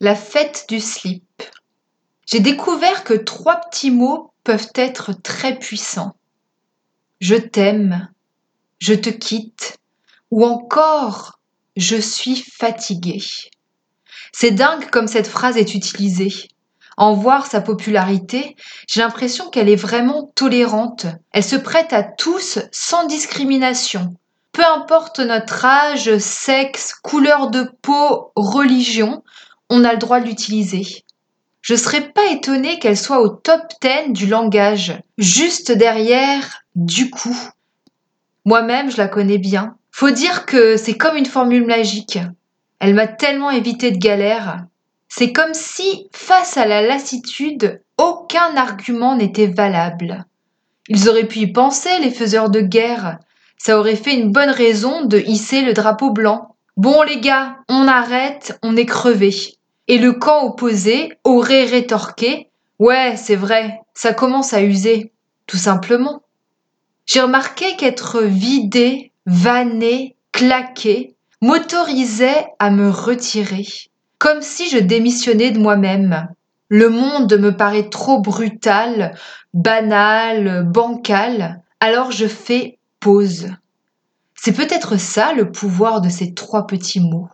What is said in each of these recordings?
La fête du slip. J'ai découvert que trois petits mots peuvent être très puissants. Je t'aime, je te quitte, ou encore je suis fatigué. C'est dingue comme cette phrase est utilisée. En voir sa popularité, j'ai l'impression qu'elle est vraiment tolérante. Elle se prête à tous sans discrimination. Peu importe notre âge, sexe, couleur de peau, religion, on a le droit de l'utiliser. Je serais pas étonnée qu'elle soit au top 10 du langage, juste derrière du coup. Moi-même, je la connais bien. Faut dire que c'est comme une formule magique. Elle m'a tellement évité de galères. C'est comme si, face à la lassitude, aucun argument n'était valable. Ils auraient pu y penser, les faiseurs de guerre. Ça aurait fait une bonne raison de hisser le drapeau blanc. Bon les gars, on arrête, on est crevé. Et le camp opposé aurait rétorqué Ouais, c'est vrai, ça commence à user, tout simplement. J'ai remarqué qu'être vidé, vanné, claqué m'autorisait à me retirer, comme si je démissionnais de moi-même. Le monde me paraît trop brutal, banal, bancal, alors je fais pause. C'est peut-être ça le pouvoir de ces trois petits mots.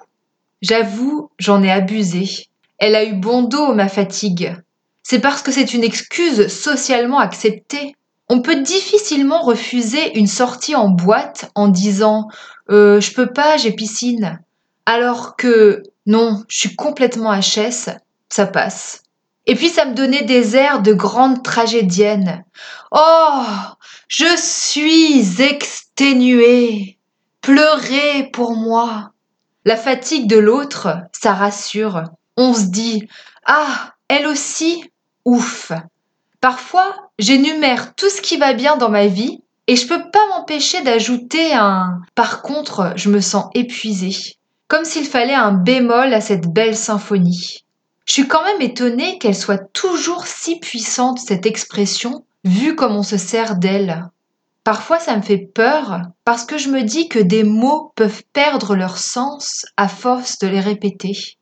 J'avoue, j'en ai abusé. Elle a eu bon dos, ma fatigue. C'est parce que c'est une excuse socialement acceptée. On peut difficilement refuser une sortie en boîte en disant euh, Je peux pas, j'ai piscine. Alors que non, je suis complètement HS, ça passe. Et puis ça me donnait des airs de grande tragédienne. Oh, je suis exténuée. Pleurez pour moi. La fatigue de l'autre, ça rassure. On se dit Ah, elle aussi Ouf Parfois, j'énumère tout ce qui va bien dans ma vie et je peux pas m'empêcher d'ajouter un Par contre, je me sens épuisée. Comme s'il fallait un bémol à cette belle symphonie. Je suis quand même étonnée qu'elle soit toujours si puissante, cette expression, vue comme on se sert d'elle. Parfois ça me fait peur parce que je me dis que des mots peuvent perdre leur sens à force de les répéter.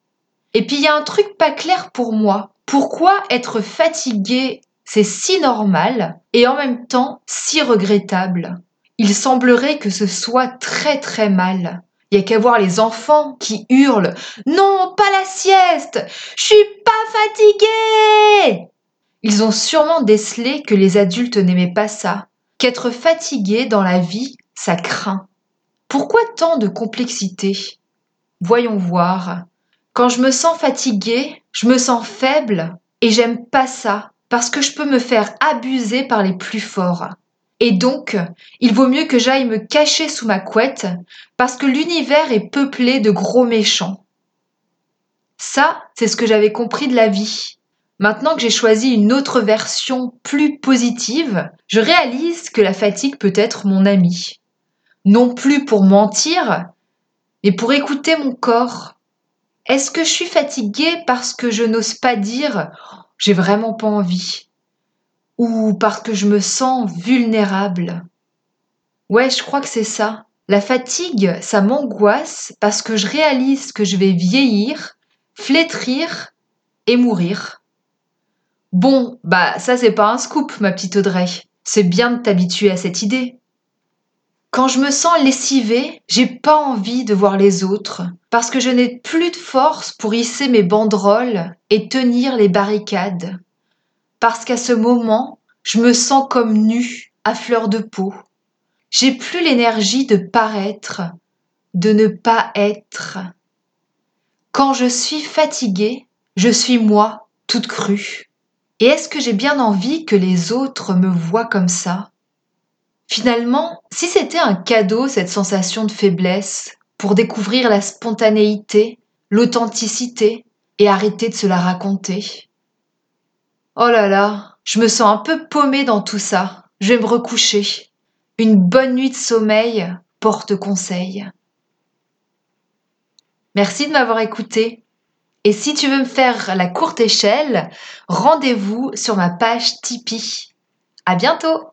Et puis il y a un truc pas clair pour moi. Pourquoi être fatigué, c'est si normal et en même temps si regrettable? Il semblerait que ce soit très très mal. Il y a qu'à voir les enfants qui hurlent Non, pas la sieste Je suis pas fatigué Ils ont sûrement décelé que les adultes n'aimaient pas ça qu'être fatigué dans la vie, ça craint. Pourquoi tant de complexité? Voyons voir. Quand je me sens fatigué, je me sens faible et j'aime pas ça parce que je peux me faire abuser par les plus forts. Et donc, il vaut mieux que j'aille me cacher sous ma couette parce que l'univers est peuplé de gros méchants. Ça, c'est ce que j'avais compris de la vie. Maintenant que j'ai choisi une autre version plus positive, je réalise que la fatigue peut être mon ami. Non plus pour mentir, mais pour écouter mon corps. Est-ce que je suis fatiguée parce que je n'ose pas dire j'ai vraiment pas envie Ou parce que je me sens vulnérable Ouais, je crois que c'est ça. La fatigue, ça m'angoisse parce que je réalise que je vais vieillir, flétrir et mourir. Bon, bah ça c'est pas un scoop, ma petite Audrey. C'est bien de t'habituer à cette idée. Quand je me sens lessivée, j'ai pas envie de voir les autres, parce que je n'ai plus de force pour hisser mes banderoles et tenir les barricades. Parce qu'à ce moment, je me sens comme nue, à fleur de peau. J'ai plus l'énergie de paraître, de ne pas être. Quand je suis fatiguée, je suis moi, toute crue. Et est-ce que j'ai bien envie que les autres me voient comme ça? Finalement, si c'était un cadeau, cette sensation de faiblesse, pour découvrir la spontanéité, l'authenticité, et arrêter de se la raconter? Oh là là, je me sens un peu paumée dans tout ça. Je vais me recoucher. Une bonne nuit de sommeil porte conseil. Merci de m'avoir écouté. Et si tu veux me faire la courte échelle, rendez-vous sur ma page Tipeee. À bientôt!